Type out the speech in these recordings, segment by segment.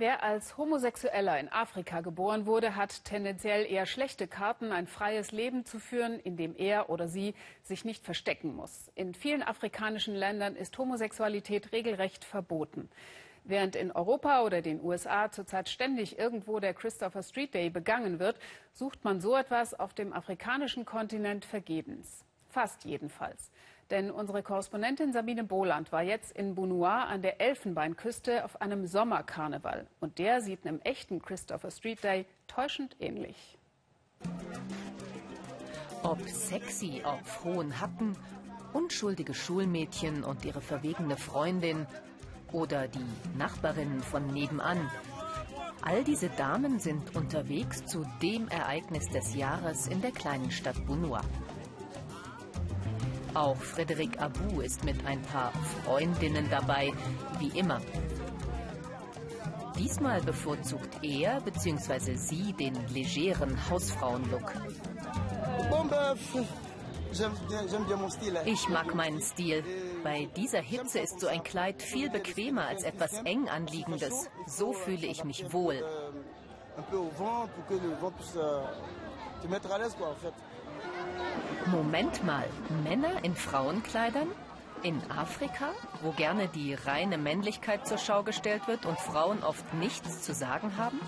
Wer als Homosexueller in Afrika geboren wurde, hat tendenziell eher schlechte Karten, ein freies Leben zu führen, in dem er oder sie sich nicht verstecken muss. In vielen afrikanischen Ländern ist Homosexualität regelrecht verboten. Während in Europa oder den USA zurzeit ständig irgendwo der Christopher Street Day begangen wird, sucht man so etwas auf dem afrikanischen Kontinent vergebens. Fast jedenfalls. Denn unsere Korrespondentin Sabine Boland war jetzt in Bunua an der Elfenbeinküste auf einem Sommerkarneval. Und der sieht einem echten Christopher Street Day täuschend ähnlich. Ob sexy auf hohen Hacken, unschuldige Schulmädchen und ihre verwegene Freundin oder die Nachbarinnen von nebenan. All diese Damen sind unterwegs zu dem Ereignis des Jahres in der kleinen Stadt Bunua. Auch Frederik Abu ist mit ein paar Freundinnen dabei, wie immer. Diesmal bevorzugt er bzw. sie den legeren Hausfrauenlook. Ich mag meinen Stil. Bei dieser Hitze ist so ein Kleid viel bequemer als etwas eng anliegendes. So fühle ich mich wohl. Moment mal, Männer in Frauenkleidern? In Afrika, wo gerne die reine Männlichkeit zur Schau gestellt wird und Frauen oft nichts zu sagen haben?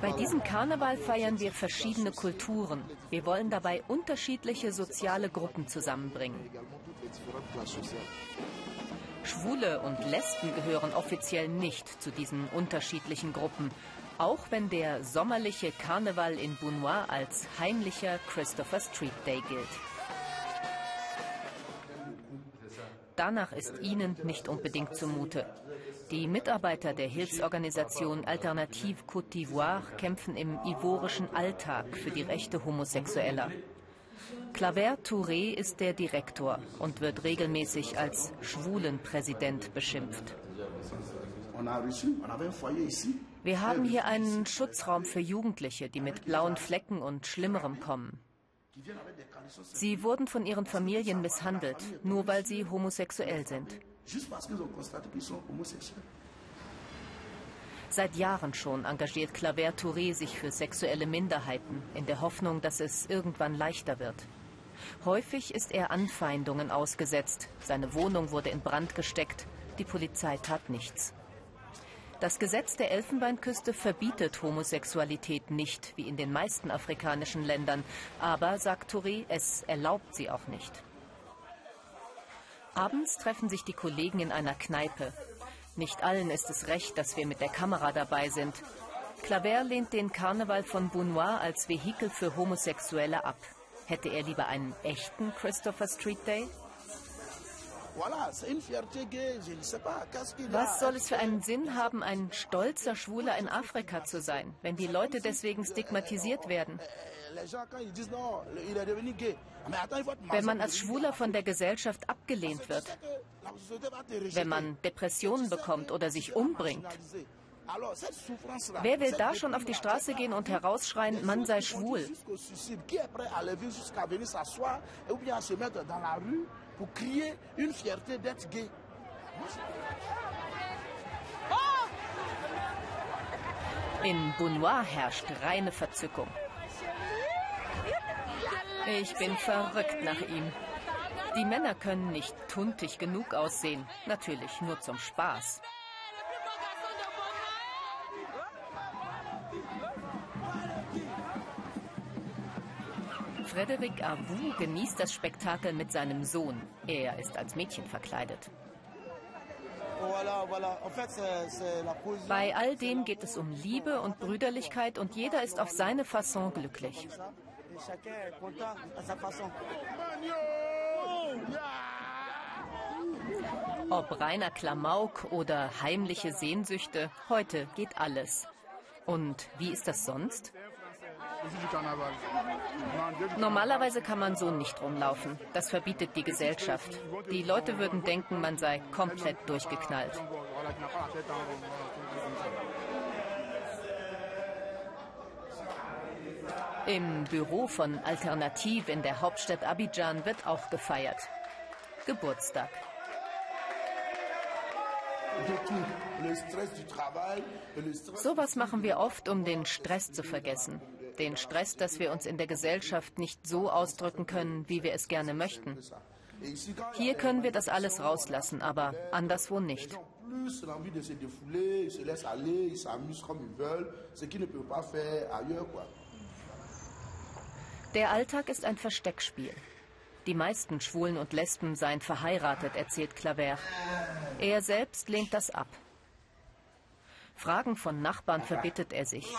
Bei diesem Karneval feiern wir verschiedene Kulturen. Wir wollen dabei unterschiedliche soziale Gruppen zusammenbringen. Schwule und Lesben gehören offiziell nicht zu diesen unterschiedlichen Gruppen, auch wenn der sommerliche Karneval in Bunua als heimlicher Christopher Street Day gilt. Danach ist ihnen nicht unbedingt zumute. Die Mitarbeiter der Hilfsorganisation Alternative Côte d'Ivoire kämpfen im ivorischen Alltag für die Rechte Homosexueller. Claver Touré ist der Direktor und wird regelmäßig als Schwulenpräsident beschimpft. Wir haben hier einen Schutzraum für Jugendliche, die mit blauen Flecken und Schlimmerem kommen. Sie wurden von ihren Familien misshandelt, nur weil sie homosexuell sind. Seit Jahren schon engagiert Claver Touré sich für sexuelle Minderheiten, in der Hoffnung, dass es irgendwann leichter wird. Häufig ist er Anfeindungen ausgesetzt. Seine Wohnung wurde in Brand gesteckt. Die Polizei tat nichts. Das Gesetz der Elfenbeinküste verbietet Homosexualität nicht, wie in den meisten afrikanischen Ländern. Aber, sagt Touré, es erlaubt sie auch nicht. Abends treffen sich die Kollegen in einer Kneipe. Nicht allen ist es recht, dass wir mit der Kamera dabei sind. Claver lehnt den Karneval von Bunua als Vehikel für Homosexuelle ab. Hätte er lieber einen echten Christopher Street Day? Was soll es für einen Sinn haben, ein stolzer Schwuler in Afrika zu sein, wenn die Leute deswegen stigmatisiert werden? Wenn man als Schwuler von der Gesellschaft abgelehnt wird, wenn man Depressionen bekommt oder sich umbringt, Wer will da schon auf die Straße gehen und herausschreien, man sei schwul? Pour crier une fierté d'être gay. In Bunua herrscht reine Verzückung. Ich bin verrückt nach ihm. Die Männer können nicht tuntig genug aussehen. Natürlich nur zum Spaß. Frederik Avu genießt das Spektakel mit seinem Sohn. Er ist als Mädchen verkleidet. Bei all dem geht es um Liebe und Brüderlichkeit und jeder ist auf seine Fasson glücklich. Ob reiner Klamauk oder heimliche Sehnsüchte, heute geht alles. Und wie ist das sonst? Normalerweise kann man so nicht rumlaufen. Das verbietet die Gesellschaft. Die Leute würden denken, man sei komplett durchgeknallt. Im Büro von Alternativ in der Hauptstadt Abidjan wird auch gefeiert. Geburtstag. Sowas machen wir oft, um den Stress zu vergessen. Den Stress, dass wir uns in der Gesellschaft nicht so ausdrücken können, wie wir es gerne möchten. Hier können wir das alles rauslassen, aber anderswo nicht. Der Alltag ist ein Versteckspiel. Die meisten Schwulen und Lesben seien verheiratet, erzählt Claver. Er selbst lehnt das ab. Fragen von Nachbarn verbittet er sich.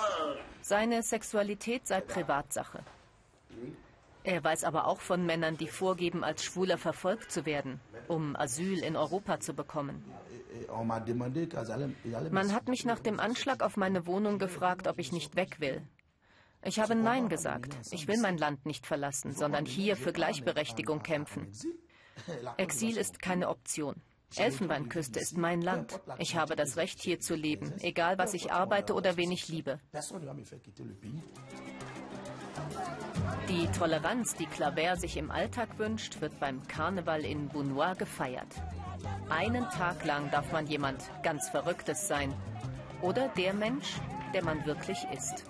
Seine Sexualität sei Privatsache. Er weiß aber auch von Männern, die vorgeben, als Schwuler verfolgt zu werden, um Asyl in Europa zu bekommen. Man hat mich nach dem Anschlag auf meine Wohnung gefragt, ob ich nicht weg will. Ich habe Nein gesagt. Ich will mein Land nicht verlassen, sondern hier für Gleichberechtigung kämpfen. Exil ist keine Option. Elfenbeinküste ist mein Land. Ich habe das Recht, hier zu leben, egal was ich arbeite oder wen ich liebe. Die Toleranz, die Claver sich im Alltag wünscht, wird beim Karneval in Bounois gefeiert. Einen Tag lang darf man jemand ganz Verrücktes sein oder der Mensch, der man wirklich ist.